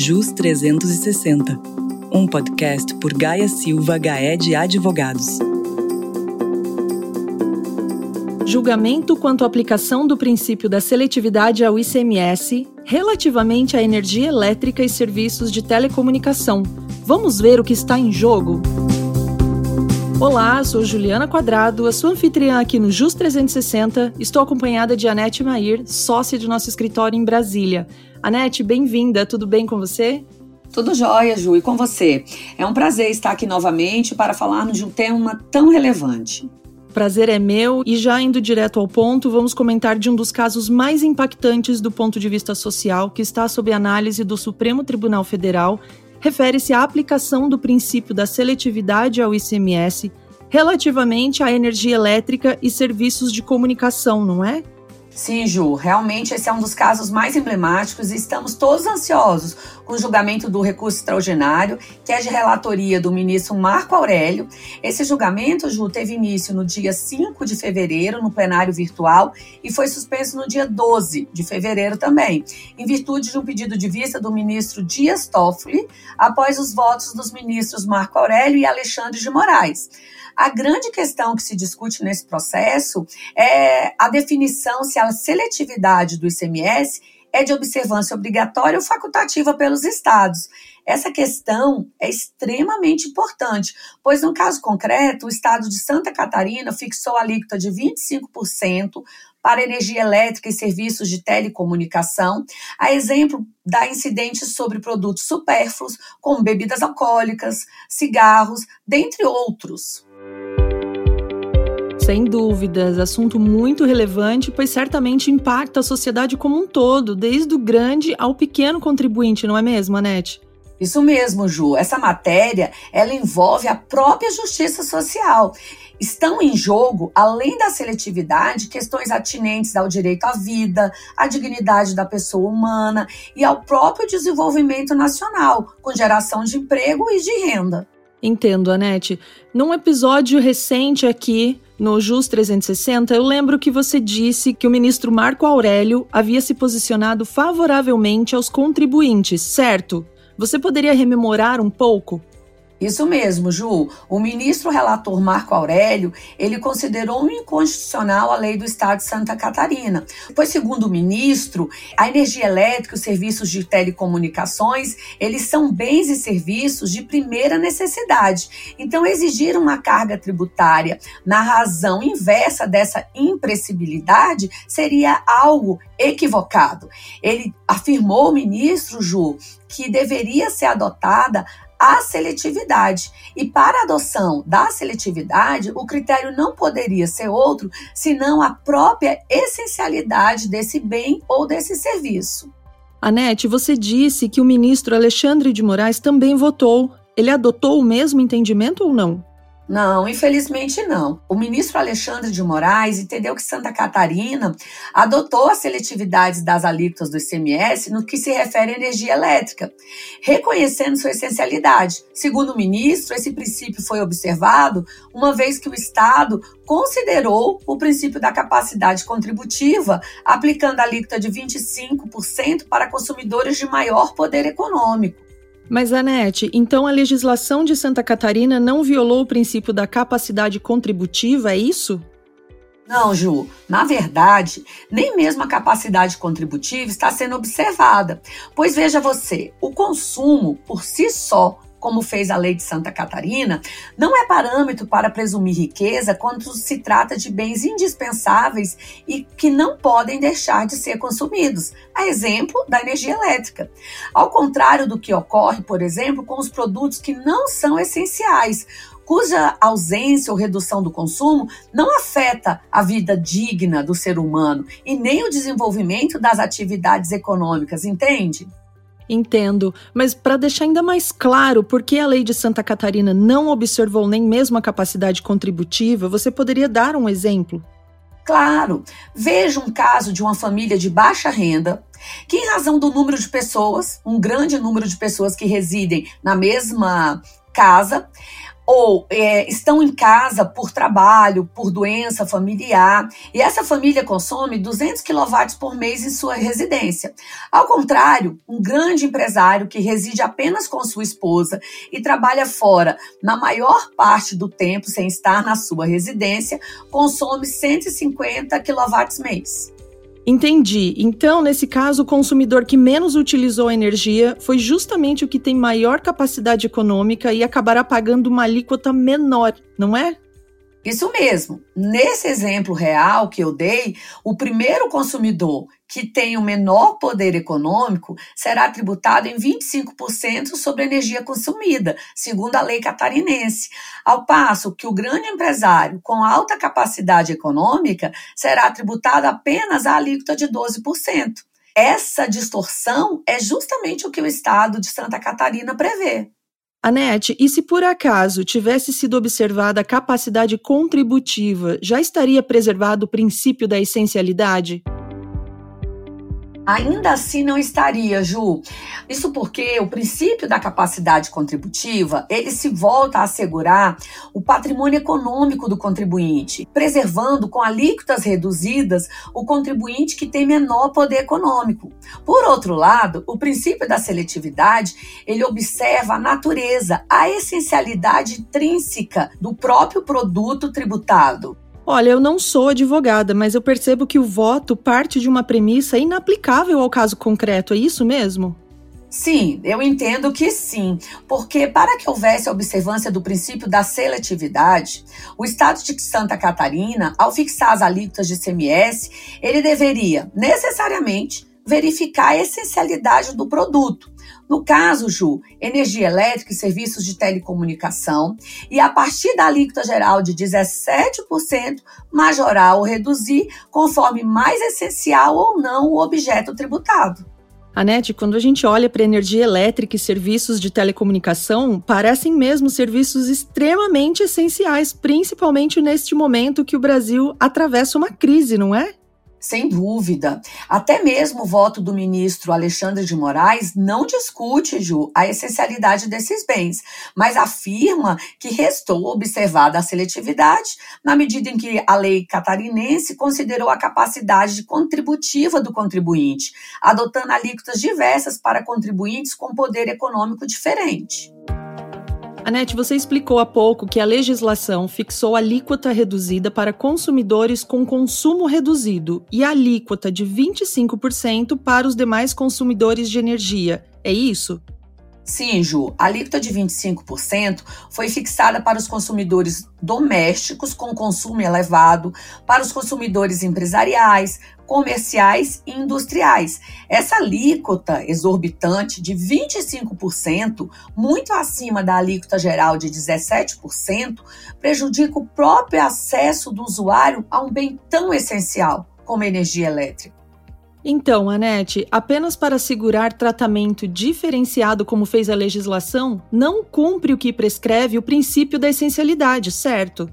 JUS 360, um podcast por Gaia Silva Gaed Advogados. Julgamento quanto à aplicação do princípio da seletividade ao ICMS relativamente à energia elétrica e serviços de telecomunicação. Vamos ver o que está em jogo? Olá, sou Juliana Quadrado, a sua anfitriã aqui no JUS 360. Estou acompanhada de Anete Mair, sócia de nosso escritório em Brasília. Anete, bem-vinda, tudo bem com você? Tudo jóia, Ju, e com você? É um prazer estar aqui novamente para falarmos de um tema tão relevante. Prazer é meu e já indo direto ao ponto, vamos comentar de um dos casos mais impactantes do ponto de vista social que está sob análise do Supremo Tribunal Federal refere-se à aplicação do princípio da seletividade ao ICMS relativamente à energia elétrica e serviços de comunicação, não é? Sim, Ju, realmente esse é um dos casos mais emblemáticos e estamos todos ansiosos com o julgamento do recurso extraordinário, que é de relatoria do ministro Marco Aurélio. Esse julgamento, Ju, teve início no dia 5 de fevereiro, no plenário virtual, e foi suspenso no dia 12 de fevereiro também, em virtude de um pedido de vista do ministro Dias Toffoli, após os votos dos ministros Marco Aurélio e Alexandre de Moraes. A grande questão que se discute nesse processo é a definição se a seletividade do ICMS é de observância obrigatória ou facultativa pelos estados. Essa questão é extremamente importante, pois no caso concreto, o estado de Santa Catarina fixou a alíquota de 25% para energia elétrica e serviços de telecomunicação, a exemplo da incidente sobre produtos supérfluos, como bebidas alcoólicas, cigarros, dentre outros. Sem dúvidas, assunto muito relevante, pois certamente impacta a sociedade como um todo, desde o grande ao pequeno contribuinte, não é mesmo, Anete? Isso mesmo, Ju. Essa matéria, ela envolve a própria justiça social. Estão em jogo, além da seletividade, questões atinentes ao direito à vida, à dignidade da pessoa humana e ao próprio desenvolvimento nacional, com geração de emprego e de renda. Entendo, Anete. Num episódio recente aqui, no JUS 360, eu lembro que você disse que o ministro Marco Aurélio havia se posicionado favoravelmente aos contribuintes, certo? Você poderia rememorar um pouco? Isso mesmo, Ju. O ministro relator Marco Aurélio, ele considerou inconstitucional a lei do Estado de Santa Catarina, pois segundo o ministro, a energia elétrica e os serviços de telecomunicações, eles são bens e serviços de primeira necessidade. Então exigir uma carga tributária na razão inversa dessa impressibilidade seria algo equivocado. Ele afirmou, ministro Ju, que deveria ser adotada a seletividade. E para a adoção da seletividade, o critério não poderia ser outro senão a própria essencialidade desse bem ou desse serviço. Anete, você disse que o ministro Alexandre de Moraes também votou. Ele adotou o mesmo entendimento ou não? Não, infelizmente não. O ministro Alexandre de Moraes entendeu que Santa Catarina adotou as seletividades das alíquotas do ICMS no que se refere à energia elétrica, reconhecendo sua essencialidade. Segundo o ministro, esse princípio foi observado uma vez que o Estado considerou o princípio da capacidade contributiva, aplicando a alíquota de 25% para consumidores de maior poder econômico. Mas, Anete, então a legislação de Santa Catarina não violou o princípio da capacidade contributiva, é isso? Não, Ju. Na verdade, nem mesmo a capacidade contributiva está sendo observada. Pois veja você, o consumo por si só como fez a lei de Santa Catarina, não é parâmetro para presumir riqueza quando se trata de bens indispensáveis e que não podem deixar de ser consumidos, a exemplo da energia elétrica. Ao contrário do que ocorre, por exemplo, com os produtos que não são essenciais, cuja ausência ou redução do consumo não afeta a vida digna do ser humano e nem o desenvolvimento das atividades econômicas, entende? Entendo, mas para deixar ainda mais claro por que a lei de Santa Catarina não observou nem mesmo a capacidade contributiva, você poderia dar um exemplo? Claro, veja um caso de uma família de baixa renda que, em razão do número de pessoas, um grande número de pessoas que residem na mesma casa, ou é, estão em casa por trabalho, por doença familiar, e essa família consome 200 kW por mês em sua residência. Ao contrário, um grande empresário que reside apenas com sua esposa e trabalha fora na maior parte do tempo sem estar na sua residência, consome 150 kW mês. Entendi. Então, nesse caso, o consumidor que menos utilizou a energia foi justamente o que tem maior capacidade econômica e acabará pagando uma alíquota menor, não é? Isso mesmo. Nesse exemplo real que eu dei, o primeiro consumidor que tem o menor poder econômico será tributado em 25% sobre a energia consumida, segundo a lei catarinense, ao passo que o grande empresário com alta capacidade econômica será tributado apenas a alíquota de 12%. Essa distorção é justamente o que o Estado de Santa Catarina prevê. Anete, e se por acaso tivesse sido observada a capacidade contributiva, já estaria preservado o princípio da essencialidade? Ainda assim não estaria, Ju. Isso porque o princípio da capacidade contributiva, ele se volta a assegurar o patrimônio econômico do contribuinte, preservando com alíquotas reduzidas o contribuinte que tem menor poder econômico. Por outro lado, o princípio da seletividade, ele observa a natureza, a essencialidade intrínseca do próprio produto tributado. Olha, eu não sou advogada, mas eu percebo que o voto parte de uma premissa inaplicável ao caso concreto, é isso mesmo? Sim, eu entendo que sim, porque para que houvesse a observância do princípio da seletividade, o Estado de Santa Catarina, ao fixar as alíquotas de CMS, ele deveria necessariamente verificar a essencialidade do produto. No caso, Ju, energia elétrica e serviços de telecomunicação, e a partir da alíquota geral de 17%, majorar ou reduzir, conforme mais essencial ou não o objeto tributado. Anete, quando a gente olha para energia elétrica e serviços de telecomunicação, parecem mesmo serviços extremamente essenciais, principalmente neste momento que o Brasil atravessa uma crise, não é? Sem dúvida. Até mesmo o voto do ministro Alexandre de Moraes não discute, Ju, a essencialidade desses bens, mas afirma que restou observada a seletividade na medida em que a lei catarinense considerou a capacidade contributiva do contribuinte, adotando alíquotas diversas para contribuintes com poder econômico diferente. Anete, você explicou há pouco que a legislação fixou alíquota reduzida para consumidores com consumo reduzido e alíquota de 25% para os demais consumidores de energia. É isso? Sim, Ju, a alíquota de 25% foi fixada para os consumidores domésticos com consumo elevado, para os consumidores empresariais, comerciais e industriais. Essa alíquota exorbitante de 25%, muito acima da alíquota geral de 17%, prejudica o próprio acesso do usuário a um bem tão essencial como a energia elétrica. Então, Anete, apenas para assegurar tratamento diferenciado como fez a legislação, não cumpre o que prescreve o princípio da essencialidade, certo?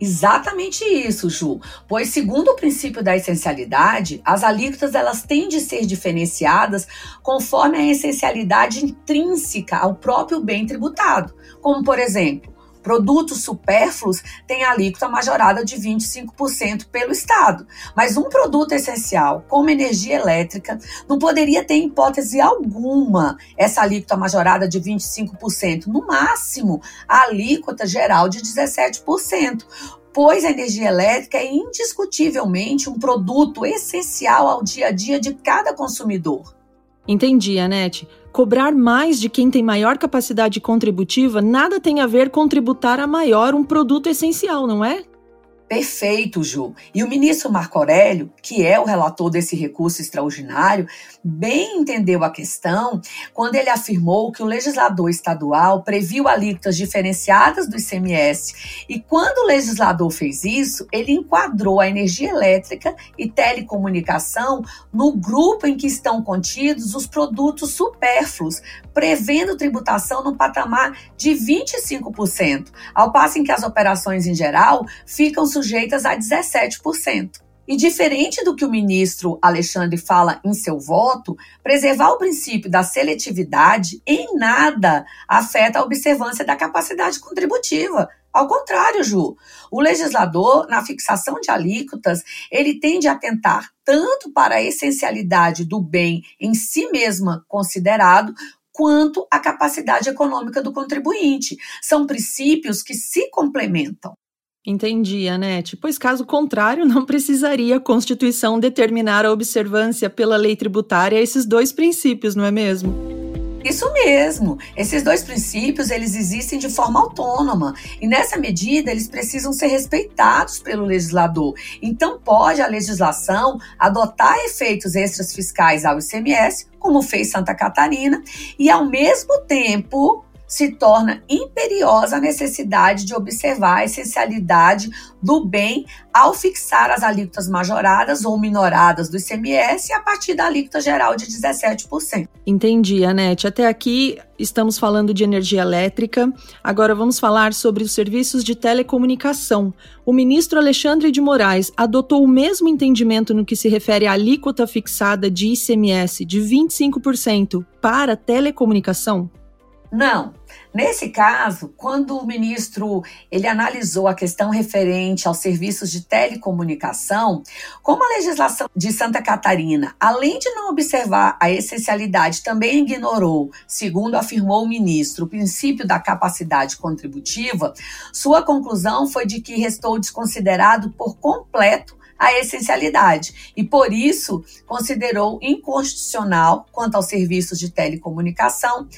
Exatamente isso, Ju. Pois segundo o princípio da essencialidade, as alíquotas elas têm de ser diferenciadas conforme a essencialidade intrínseca ao próprio bem tributado. Como por exemplo, Produtos supérfluos têm alíquota majorada de 25% pelo Estado, mas um produto essencial, como energia elétrica, não poderia ter, hipótese alguma, essa alíquota majorada de 25%, no máximo, a alíquota geral de 17% pois a energia elétrica é indiscutivelmente um produto essencial ao dia a dia de cada consumidor. Entendi, Anete. Cobrar mais de quem tem maior capacidade contributiva nada tem a ver com tributar a maior um produto essencial, não é? Perfeito, Ju. E o ministro Marco Aurélio, que é o relator desse recurso extraordinário, bem entendeu a questão quando ele afirmou que o legislador estadual previu alíquotas diferenciadas do ICMS. E quando o legislador fez isso, ele enquadrou a energia elétrica e telecomunicação no grupo em que estão contidos os produtos supérfluos, prevendo tributação no patamar de 25%, ao passo em que as operações em geral ficam sujeitas a 17%. E diferente do que o ministro Alexandre fala em seu voto, preservar o princípio da seletividade em nada afeta a observância da capacidade contributiva. Ao contrário, Ju, o legislador, na fixação de alíquotas, ele tende a atentar tanto para a essencialidade do bem em si mesma considerado, quanto a capacidade econômica do contribuinte. São princípios que se complementam. Entendi, Anete. Pois, caso contrário, não precisaria a Constituição determinar a observância pela lei tributária esses dois princípios, não é mesmo? Isso mesmo. Esses dois princípios, eles existem de forma autônoma e nessa medida eles precisam ser respeitados pelo legislador. Então pode a legislação adotar efeitos extras fiscais ao ICMS, como fez Santa Catarina, e ao mesmo tempo se torna imperiosa a necessidade de observar a essencialidade do bem ao fixar as alíquotas majoradas ou minoradas do ICMS a partir da alíquota geral de 17%. Entendi, Anete. Até aqui estamos falando de energia elétrica. Agora vamos falar sobre os serviços de telecomunicação. O ministro Alexandre de Moraes adotou o mesmo entendimento no que se refere à alíquota fixada de ICMS de 25% para telecomunicação? Não. Nesse caso, quando o ministro ele analisou a questão referente aos serviços de telecomunicação, como a legislação de Santa Catarina, além de não observar a essencialidade, também ignorou, segundo afirmou o ministro, o princípio da capacidade contributiva, sua conclusão foi de que restou desconsiderado por completo a essencialidade e, por isso, considerou inconstitucional, quanto aos serviços de telecomunicação,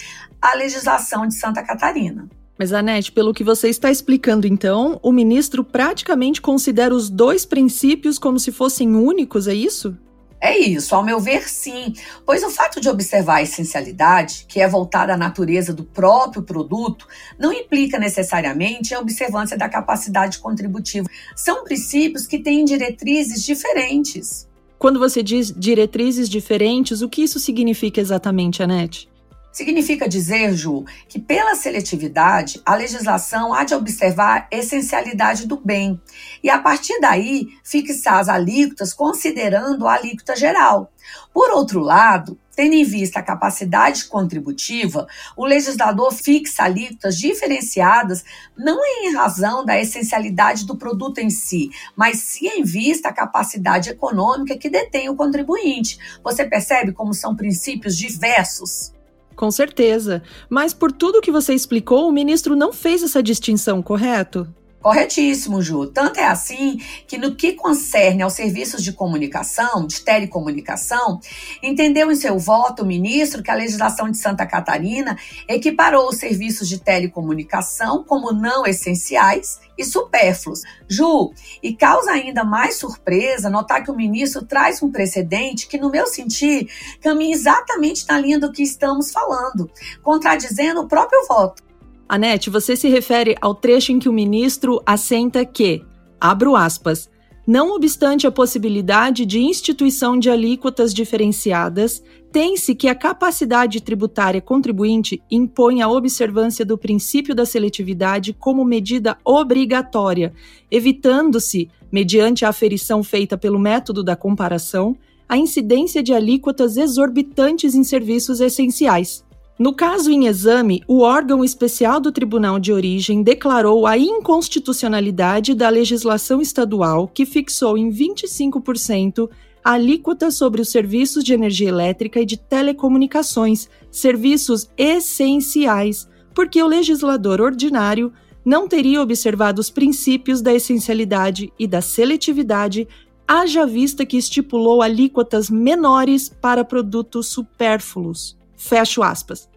a legislação de Santa Catarina. Mas, Anete, pelo que você está explicando, então, o ministro praticamente considera os dois princípios como se fossem únicos, é isso? É isso, ao meu ver, sim, pois o fato de observar a essencialidade, que é voltada à natureza do próprio produto, não implica necessariamente a observância da capacidade contributiva. São princípios que têm diretrizes diferentes. Quando você diz diretrizes diferentes, o que isso significa exatamente, Anete? Significa dizer, Ju, que pela seletividade, a legislação há de observar a essencialidade do bem e, a partir daí, fixar as alíquotas considerando a alíquota geral. Por outro lado, tendo em vista a capacidade contributiva, o legislador fixa alíquotas diferenciadas não em razão da essencialidade do produto em si, mas sim em vista a capacidade econômica que detém o contribuinte. Você percebe como são princípios diversos? Com certeza. Mas por tudo que você explicou, o ministro não fez essa distinção, correto? Corretíssimo, Ju. Tanto é assim que, no que concerne aos serviços de comunicação, de telecomunicação, entendeu em seu voto o ministro que a legislação de Santa Catarina equiparou os serviços de telecomunicação como não essenciais e supérfluos. Ju, e causa ainda mais surpresa notar que o ministro traz um precedente que, no meu sentir, caminha exatamente na linha do que estamos falando, contradizendo o próprio voto. Anete, você se refere ao trecho em que o ministro assenta que, abro aspas, não obstante a possibilidade de instituição de alíquotas diferenciadas, tem-se que a capacidade tributária contribuinte impõe a observância do princípio da seletividade como medida obrigatória, evitando-se, mediante a aferição feita pelo método da comparação, a incidência de alíquotas exorbitantes em serviços essenciais. No caso em exame, o órgão especial do Tribunal de Origem declarou a inconstitucionalidade da legislação estadual que fixou em 25% a alíquota sobre os serviços de energia elétrica e de telecomunicações, serviços essenciais, porque o legislador ordinário não teria observado os princípios da essencialidade e da seletividade, haja vista que estipulou alíquotas menores para produtos supérfluos. Fecho aspas.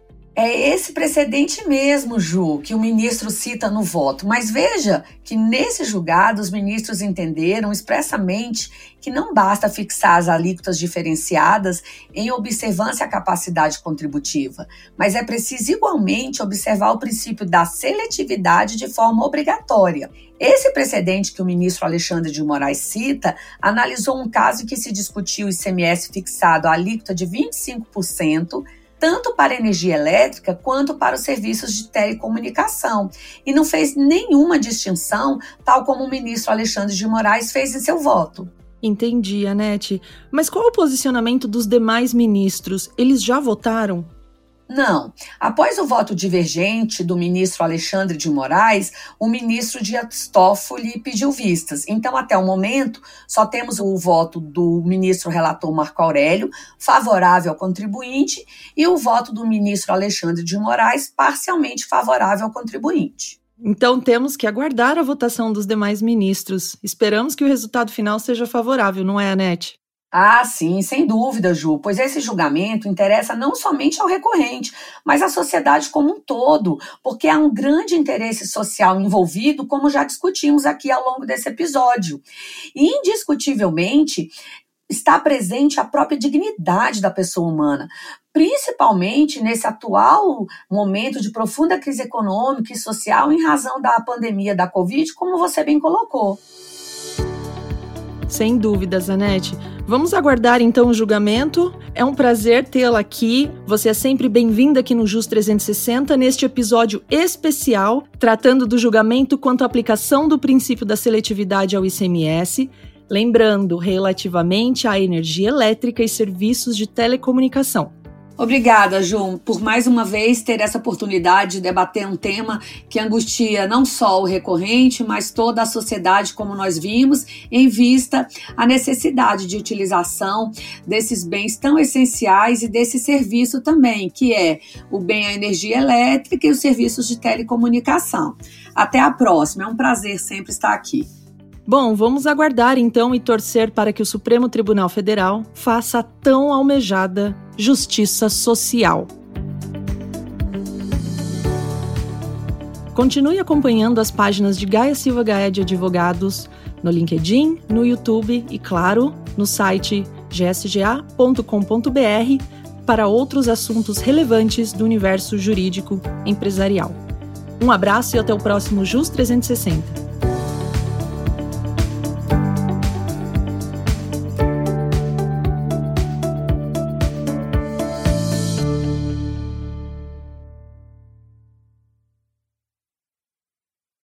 É esse precedente mesmo, Ju, que o ministro cita no voto. Mas veja que nesse julgado os ministros entenderam expressamente que não basta fixar as alíquotas diferenciadas em observância à capacidade contributiva, mas é preciso igualmente observar o princípio da seletividade de forma obrigatória. Esse precedente que o ministro Alexandre de Moraes cita analisou um caso em que se discutiu o ICMS fixado à alíquota de 25% tanto para energia elétrica quanto para os serviços de telecomunicação, e não fez nenhuma distinção, tal como o ministro Alexandre de Moraes fez em seu voto. Entendi, Anete. Mas qual o posicionamento dos demais ministros? Eles já votaram? Não. Após o voto divergente do ministro Alexandre de Moraes, o ministro Dias Toffoli pediu vistas. Então, até o momento, só temos o voto do ministro relator Marco Aurélio, favorável ao contribuinte, e o voto do ministro Alexandre de Moraes, parcialmente favorável ao contribuinte. Então temos que aguardar a votação dos demais ministros. Esperamos que o resultado final seja favorável, não é, Anete? Ah, sim, sem dúvida, Ju, pois esse julgamento interessa não somente ao recorrente, mas à sociedade como um todo, porque há um grande interesse social envolvido, como já discutimos aqui ao longo desse episódio. E, indiscutivelmente, está presente a própria dignidade da pessoa humana, principalmente nesse atual momento de profunda crise econômica e social em razão da pandemia da Covid, como você bem colocou. Sem dúvidas, Anete. Vamos aguardar então o julgamento. É um prazer tê-la aqui. Você é sempre bem-vinda aqui no JUS 360, neste episódio especial, tratando do julgamento quanto à aplicação do princípio da seletividade ao ICMS. Lembrando, relativamente à energia elétrica e serviços de telecomunicação. Obrigada, João, por mais uma vez ter essa oportunidade de debater um tema que angustia não só o recorrente, mas toda a sociedade, como nós vimos, em vista a necessidade de utilização desses bens tão essenciais e desse serviço também, que é o bem a energia elétrica e os serviços de telecomunicação. Até a próxima, é um prazer sempre estar aqui. Bom, vamos aguardar então e torcer para que o Supremo Tribunal Federal faça a tão almejada justiça social. Continue acompanhando as páginas de Gaia Silva Gaia de Advogados no LinkedIn, no YouTube e, claro, no site gsga.com.br para outros assuntos relevantes do universo jurídico empresarial. Um abraço e até o próximo JUS 360.